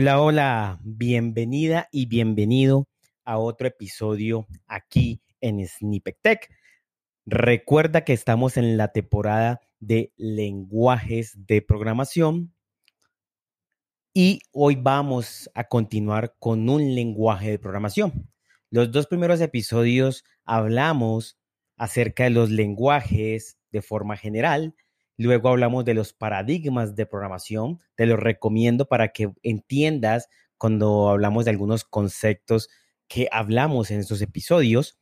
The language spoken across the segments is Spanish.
Hola, hola, bienvenida y bienvenido a otro episodio aquí en Snippet Tech. Recuerda que estamos en la temporada de lenguajes de programación y hoy vamos a continuar con un lenguaje de programación. Los dos primeros episodios hablamos acerca de los lenguajes de forma general Luego hablamos de los paradigmas de programación. Te los recomiendo para que entiendas cuando hablamos de algunos conceptos que hablamos en estos episodios.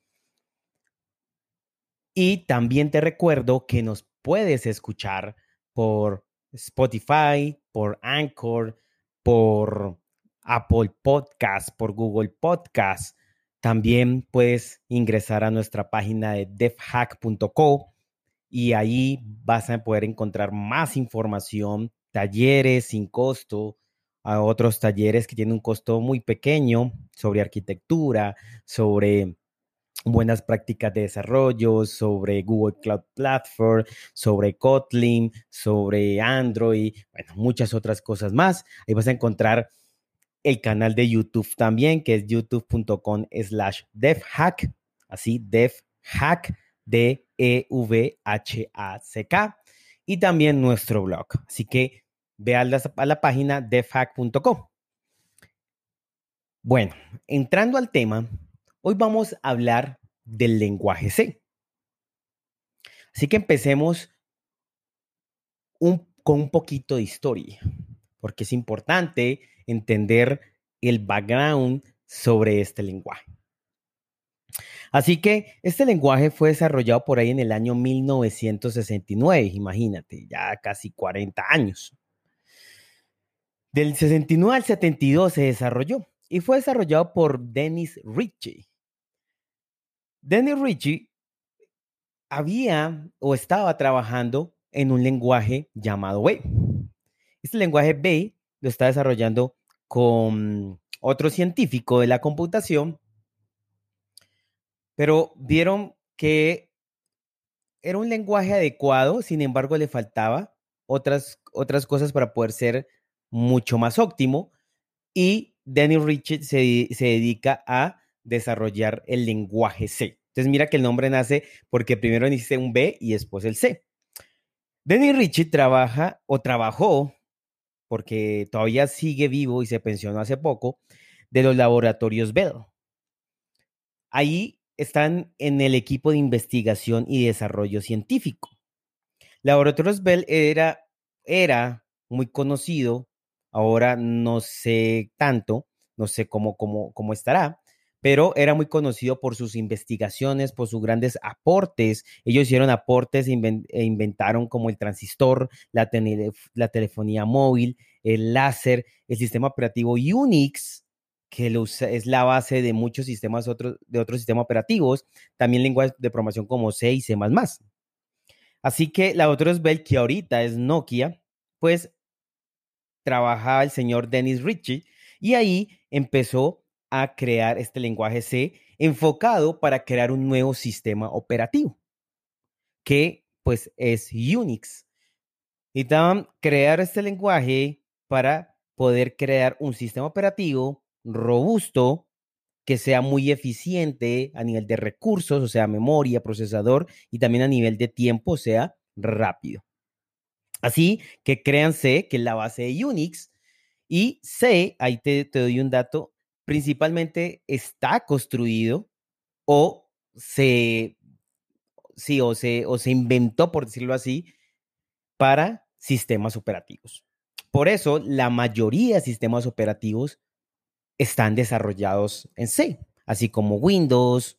Y también te recuerdo que nos puedes escuchar por Spotify, por Anchor, por Apple Podcast, por Google Podcast. También puedes ingresar a nuestra página de devhack.co y ahí vas a poder encontrar más información, talleres sin costo, a otros talleres que tienen un costo muy pequeño sobre arquitectura, sobre buenas prácticas de desarrollo, sobre Google Cloud Platform, sobre Kotlin, sobre Android, bueno, muchas otras cosas más. Ahí vas a encontrar el canal de YouTube también, que es youtube.com slash devhack, así devhack D-E-V-H-A-C-K, y también nuestro blog. Así que ve a la, a la página defac.com. Bueno, entrando al tema, hoy vamos a hablar del lenguaje C. Así que empecemos con un poquito de historia, porque es importante entender el background sobre este lenguaje. Así que este lenguaje fue desarrollado por ahí en el año 1969, imagínate, ya casi 40 años. Del 69 al 72 se desarrolló y fue desarrollado por Dennis Ritchie. Dennis Ritchie había o estaba trabajando en un lenguaje llamado B. Este lenguaje B lo está desarrollando con otro científico de la computación pero vieron que era un lenguaje adecuado, sin embargo le faltaba otras, otras cosas para poder ser mucho más óptimo. Y Danny Richard se, se dedica a desarrollar el lenguaje C. Entonces mira que el nombre nace porque primero dice un B y después el C. Danny Richie trabaja o trabajó, porque todavía sigue vivo y se pensionó hace poco, de los laboratorios Bell. Ahí están en el equipo de investigación y desarrollo científico. Laboratorios Bell era, era muy conocido, ahora no sé tanto, no sé cómo, cómo, cómo estará, pero era muy conocido por sus investigaciones, por sus grandes aportes. Ellos hicieron aportes e inventaron como el transistor, la, la telefonía móvil, el láser, el sistema operativo Unix, que es la base de muchos sistemas de otros sistemas operativos, también lenguajes de programación como C y C++. Así que la otra Bell, que ahorita es Nokia, pues trabajaba el señor Dennis Ritchie y ahí empezó a crear este lenguaje C enfocado para crear un nuevo sistema operativo, que pues es Unix. Necesitaban crear este lenguaje para poder crear un sistema operativo robusto, que sea muy eficiente a nivel de recursos, o sea, memoria, procesador, y también a nivel de tiempo, sea rápido. Así que crean C, que la base de Unix, y C, ahí te, doy un dato, principalmente está construido o se, sí, o se, o se inventó, por decirlo así, para sistemas operativos. Por eso, la mayoría de sistemas operativos están desarrollados en C, así como Windows,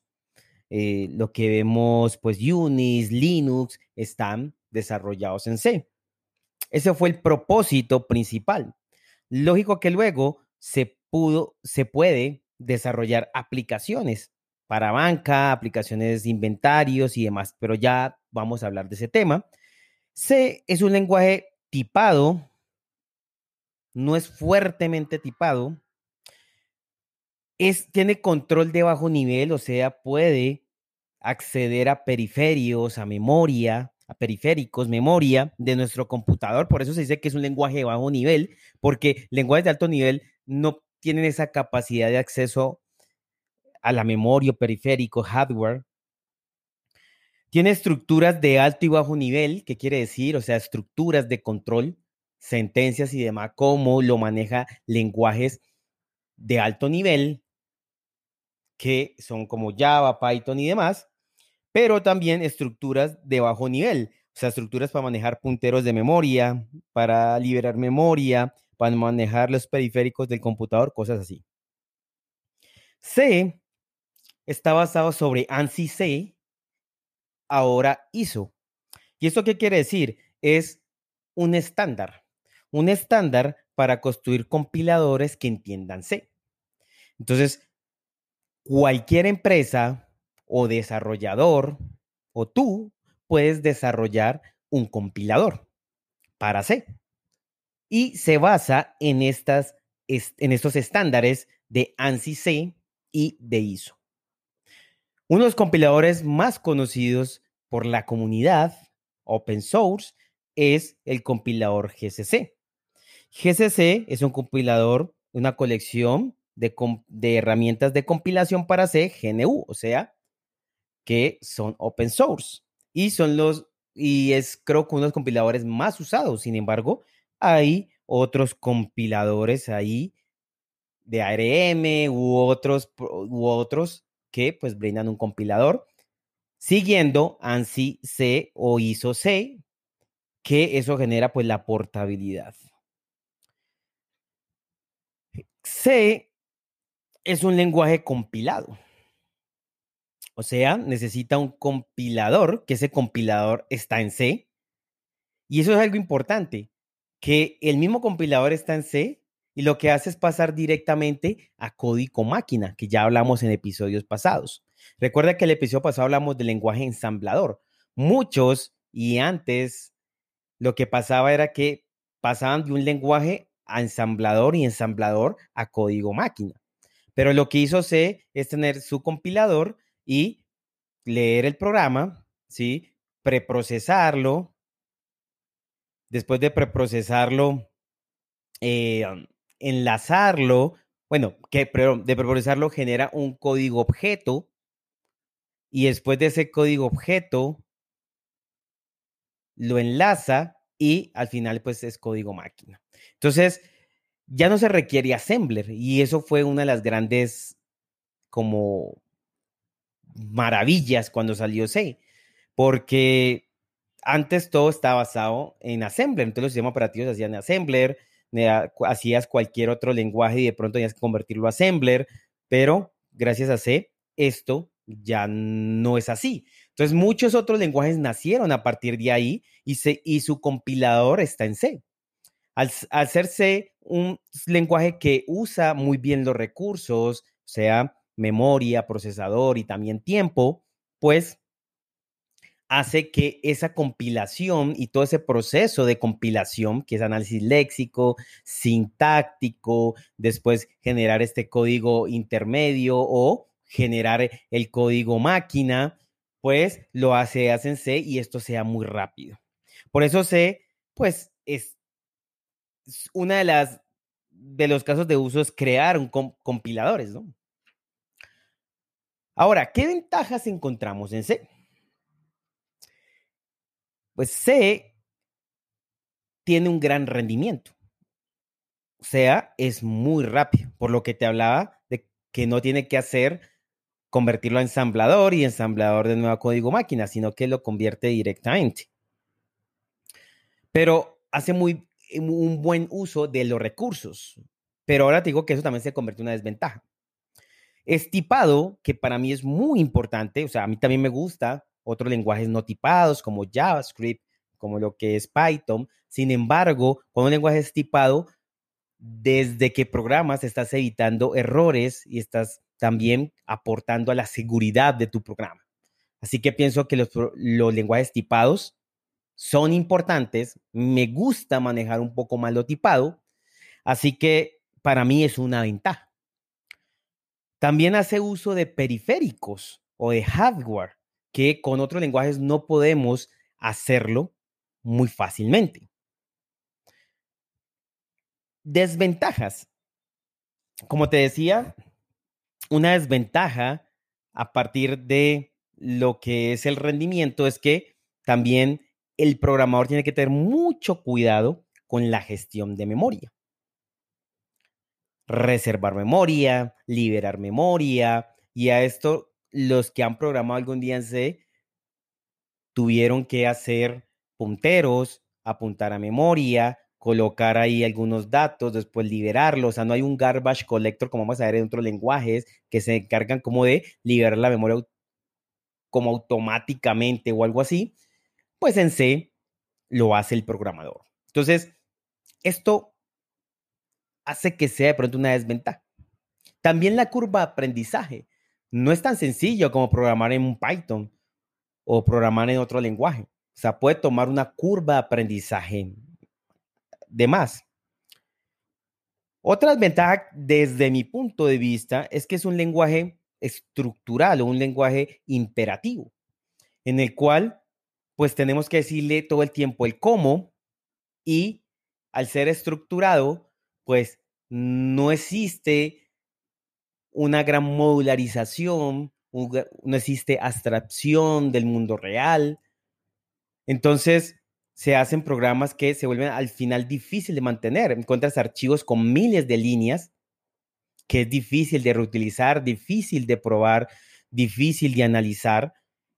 eh, lo que vemos, pues Unix, Linux, están desarrollados en C. Ese fue el propósito principal. Lógico que luego se pudo, se puede desarrollar aplicaciones para banca, aplicaciones de inventarios y demás, pero ya vamos a hablar de ese tema. C es un lenguaje tipado, no es fuertemente tipado, es, tiene control de bajo nivel, o sea, puede acceder a periféricos, a memoria, a periféricos, memoria de nuestro computador. Por eso se dice que es un lenguaje de bajo nivel, porque lenguajes de alto nivel no tienen esa capacidad de acceso a la memoria periférico, hardware. Tiene estructuras de alto y bajo nivel, ¿qué quiere decir? O sea, estructuras de control, sentencias y demás, cómo lo maneja lenguajes de alto nivel, que son como Java, Python y demás, pero también estructuras de bajo nivel, o sea, estructuras para manejar punteros de memoria, para liberar memoria, para manejar los periféricos del computador, cosas así. C está basado sobre ANSI C, ahora ISO. ¿Y esto qué quiere decir? Es un estándar, un estándar para construir compiladores que entiendan C. Entonces, cualquier empresa o desarrollador o tú puedes desarrollar un compilador para C. Y se basa en, estas, en estos estándares de ANSI C y de ISO. Uno de los compiladores más conocidos por la comunidad open source es el compilador GCC. GCC es un compilador, una colección de, de, herramientas de compilación para C, GNU, o sea, que son open source y son los, y es creo que uno de los compiladores más usados. Sin embargo, hay otros compiladores ahí de ARM u otros, u otros que pues brindan un compilador siguiendo ANSI C o ISO C, que eso genera pues la portabilidad. C es un lenguaje compilado. O sea, necesita un compilador, que ese compilador está en C. Y eso es algo importante, que el mismo compilador está en C y lo que hace es pasar directamente a código máquina, que ya hablamos en episodios pasados. Recuerda que el episodio pasado hablamos del lenguaje ensamblador. Muchos y antes lo que pasaba era que pasaban de un lenguaje a ensamblador y ensamblador a código máquina. Pero lo que hizo C es tener su compilador y leer el programa, ¿sí? Preprocesarlo. Después de preprocesarlo, eh, enlazarlo, bueno, que de preprocesarlo genera un código objeto y después de ese código objeto lo enlaza y al final pues es código máquina. Entonces, ya no se requiere assembler y eso fue una de las grandes como maravillas cuando salió C, porque antes todo estaba basado en assembler, entonces los sistemas operativos hacían assembler, hacías cualquier otro lenguaje y de pronto tenías que convertirlo a assembler, pero gracias a C esto ya no es así. Entonces muchos otros lenguajes nacieron a partir de ahí y su compilador está en C. Al, C un lenguaje que usa muy bien los recursos, o sea, memoria, procesador y también tiempo, pues hace que esa compilación y todo ese proceso de compilación, que es análisis léxico, sintáctico, después generar este código intermedio o generar el código máquina, pues lo hace, hace en C y esto sea muy rápido. Por eso C, pues es una de las de los casos de uso es crear un compiladores, ¿no? Ahora, ¿qué ventajas encontramos en C? Pues C tiene un gran rendimiento. O sea, es muy rápido, por lo que te hablaba de que no tiene que hacer convertirlo a ensamblador y ensamblador de nuevo código máquina, sino que lo convierte directamente. Pero hace muy, un buen uso de los recursos. Pero ahora te digo que eso también se convierte en una desventaja. Es tipado, que para mí es muy importante, o sea, a mí también me gusta otros lenguajes no tipados como JavaScript, como lo que es Python. Sin embargo, cuando un lenguaje es tipado, desde que programas estás evitando errores y estás también aportando a la seguridad de tu programa. Así que pienso que los, los lenguajes tipados son importantes. Me gusta manejar un poco más lo tipado. Así que para mí es una ventaja. También hace uso de periféricos o de hardware que con otros lenguajes no podemos hacerlo muy fácilmente. Desventajas. como te decía, una desventaja a partir de lo que es el rendimiento es que también el programador tiene que tener mucho cuidado con la gestión de memoria. Reservar memoria, liberar memoria, y a esto los que han programado algún día en C tuvieron que hacer punteros, apuntar a memoria, colocar ahí algunos datos, después liberarlos. O sea, no hay un garbage collector, como vamos a ver en otros lenguajes, que se encargan como de liberar la memoria como automáticamente o algo así. Pues en C lo hace el programador. Entonces, esto hace que sea de pronto una desventaja. También la curva de aprendizaje. No es tan sencillo como programar en un Python o programar en otro lenguaje. O sea, puede tomar una curva de aprendizaje de más. Otra ventaja desde mi punto de vista es que es un lenguaje estructural o un lenguaje imperativo, en el cual pues tenemos que decirle todo el tiempo el cómo y al ser estructurado, pues no existe una gran modularización, no existe abstracción del mundo real. Entonces, se hacen programas que se vuelven al final difícil de mantener. Encuentras archivos con miles de líneas que es difícil de reutilizar, difícil de probar, difícil de analizar.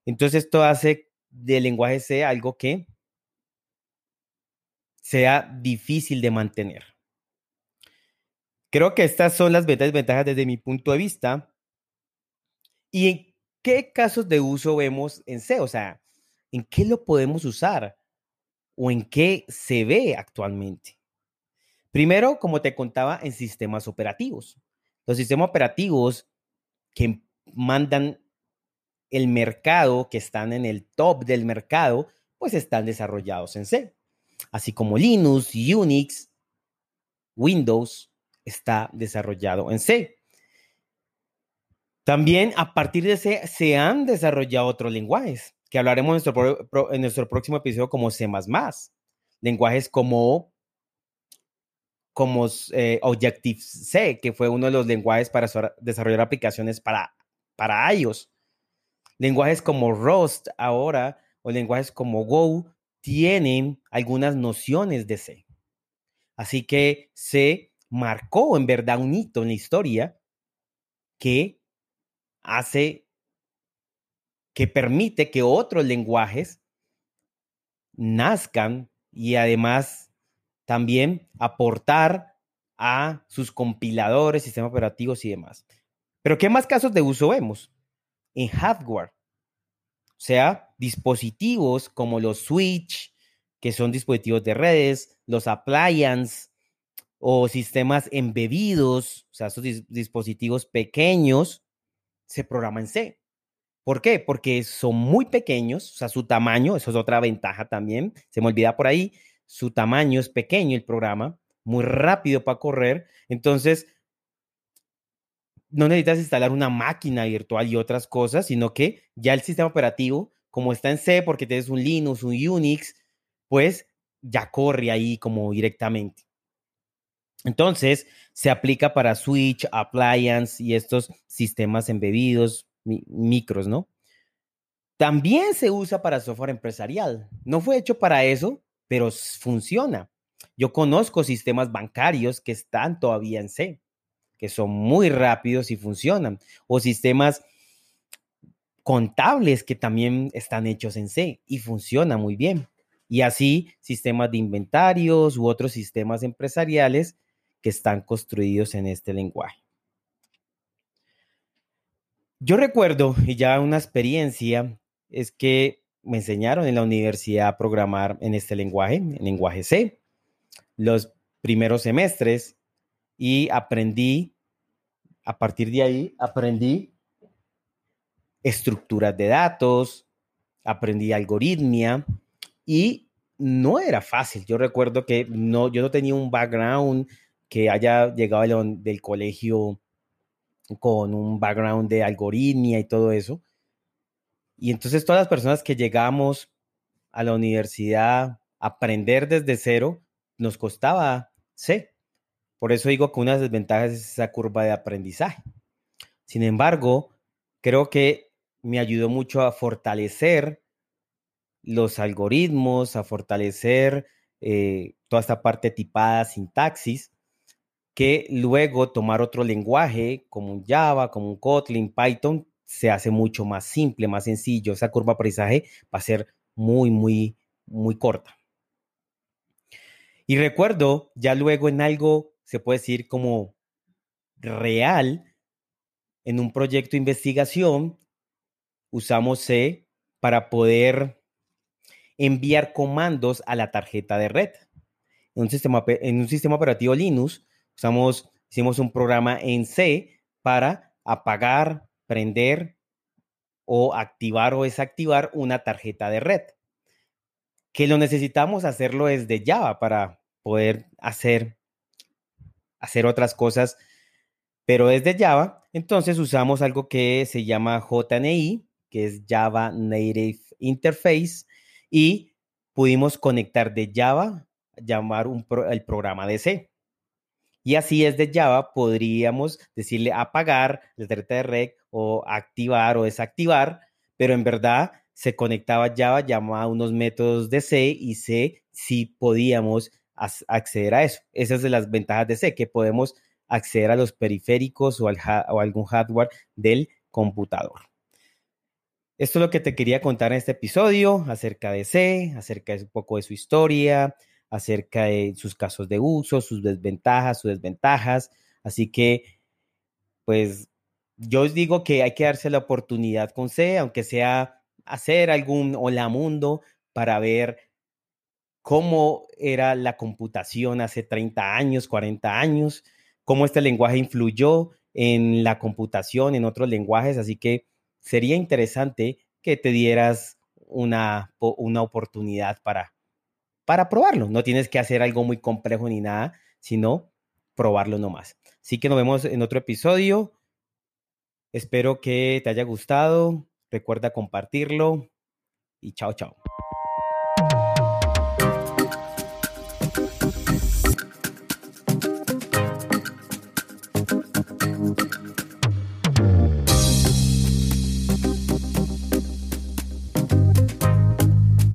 Entonces esto hace del lenguaje C algo que sea difícil de mantener. Creo que estas son las ventajas desde mi punto de vista. ¿Y en qué casos de uso vemos en C? O sea, ¿en qué lo podemos usar? o en qué se ve actualmente? Primero, como te contaba, en sistemas operativos. Los sistemas operativos que mandan el mercado, que están en el top del mercado, pues están desarrollados en C. Así como Linux, Unix, Windows está desarrollado en C. También a partir de C se han desarrollado otros lenguajes que hablaremos en nuestro, próximo episodio como C++, lenguajes como, como eh, Objective-C, que fue uno de los lenguajes para desarrollar aplicaciones para, para iOS. Lenguajes como Rust ahora o lenguajes como Go tienen algunas nociones de C. Así que C marcó en verdad un hito en la historia que hace que permite que otros lenguajes nazcan y además también aportar a sus compiladores, sistemas operativos y demás. Pero ¿qué más casos de uso vemos? En hardware. O sea, dispositivos como los switch, que son dispositivos de redes, los appliance o sistemas embebidos, o sea, esos dispositivos pequeños, se programan en C. ¿Por qué? Porque son muy pequeños, o sea, su tamaño, eso es otra ventaja también, se me olvida por ahí, su tamaño es pequeño el programa, muy rápido para correr, entonces no necesitas instalar una máquina virtual y otras cosas, sino que ya el sistema operativo, como está en C, porque tienes un Linux, un Unix, pues ya corre ahí como directamente. Entonces, se aplica para Switch, Appliance y estos sistemas embebidos, micros, ¿no? También se usa para software empresarial. No fue hecho para eso, pero funciona. Yo conozco sistemas bancarios que están todavía en C, que son muy rápidos y funcionan, o sistemas contables que también están hechos en C y funcionan muy bien. Y así sistemas de inventarios u otros sistemas empresariales que están construidos en este lenguaje. Yo recuerdo, y ya una experiencia, es que me enseñaron en la universidad a programar en este lenguaje, en lenguaje C, los primeros semestres y aprendí, a partir de ahí, aprendí estructuras de datos, aprendí algoritmia y no era fácil. Yo recuerdo que no, yo no tenía un background que haya llegado del colegio con un background de algoritmia y todo eso. Y entonces todas las personas que llegamos a la universidad aprender desde cero, nos costaba C. Por eso digo que una de las desventajas es esa curva de aprendizaje. Sin embargo, creo que me ayudó mucho a fortalecer los algoritmos, a fortalecer eh, toda esta parte tipada, sintaxis, que luego tomar otro lenguaje como un Java, como un Kotlin, Python, se hace mucho más simple, más sencillo. Esa curva de aprendizaje va a ser muy, muy, muy corta. Y recuerdo, ya luego en algo, se puede decir como real, en un proyecto de investigación, usamos C para poder enviar comandos a la tarjeta de red. En un sistema, en un sistema operativo Linux, usamos, hicimos un programa en C para apagar, prender o activar o desactivar una tarjeta de red. Que lo necesitamos hacerlo desde Java para poder hacer, hacer otras cosas, pero desde Java. Entonces usamos algo que se llama JNI, que es Java Native Interface, y pudimos conectar de Java, llamar un el programa de C. Y así es de Java, podríamos decirle apagar la tarjeta de red o activar o desactivar, pero en verdad se conectaba Java, llamaba unos métodos de C y C si podíamos acceder a eso. Esas es de las ventajas de C, que podemos acceder a los periféricos o, al, o algún hardware del computador. Esto es lo que te quería contar en este episodio acerca de C, acerca de un poco de su historia, acerca de sus casos de uso, sus desventajas, sus desventajas. Así que, pues, yo os digo que hay que darse la oportunidad con C, aunque sea hacer algún hola mundo para ver cómo era la computación hace 30 años, 40 años, cómo este lenguaje influyó en la computación, en otros lenguajes. Así que sería interesante que te dieras una, una oportunidad para, para probarlo. No tienes que hacer algo muy complejo ni nada, sino probarlo nomás. Así que nos vemos en otro episodio. Espero que te haya gustado. Recuerda compartirlo y chao, chao.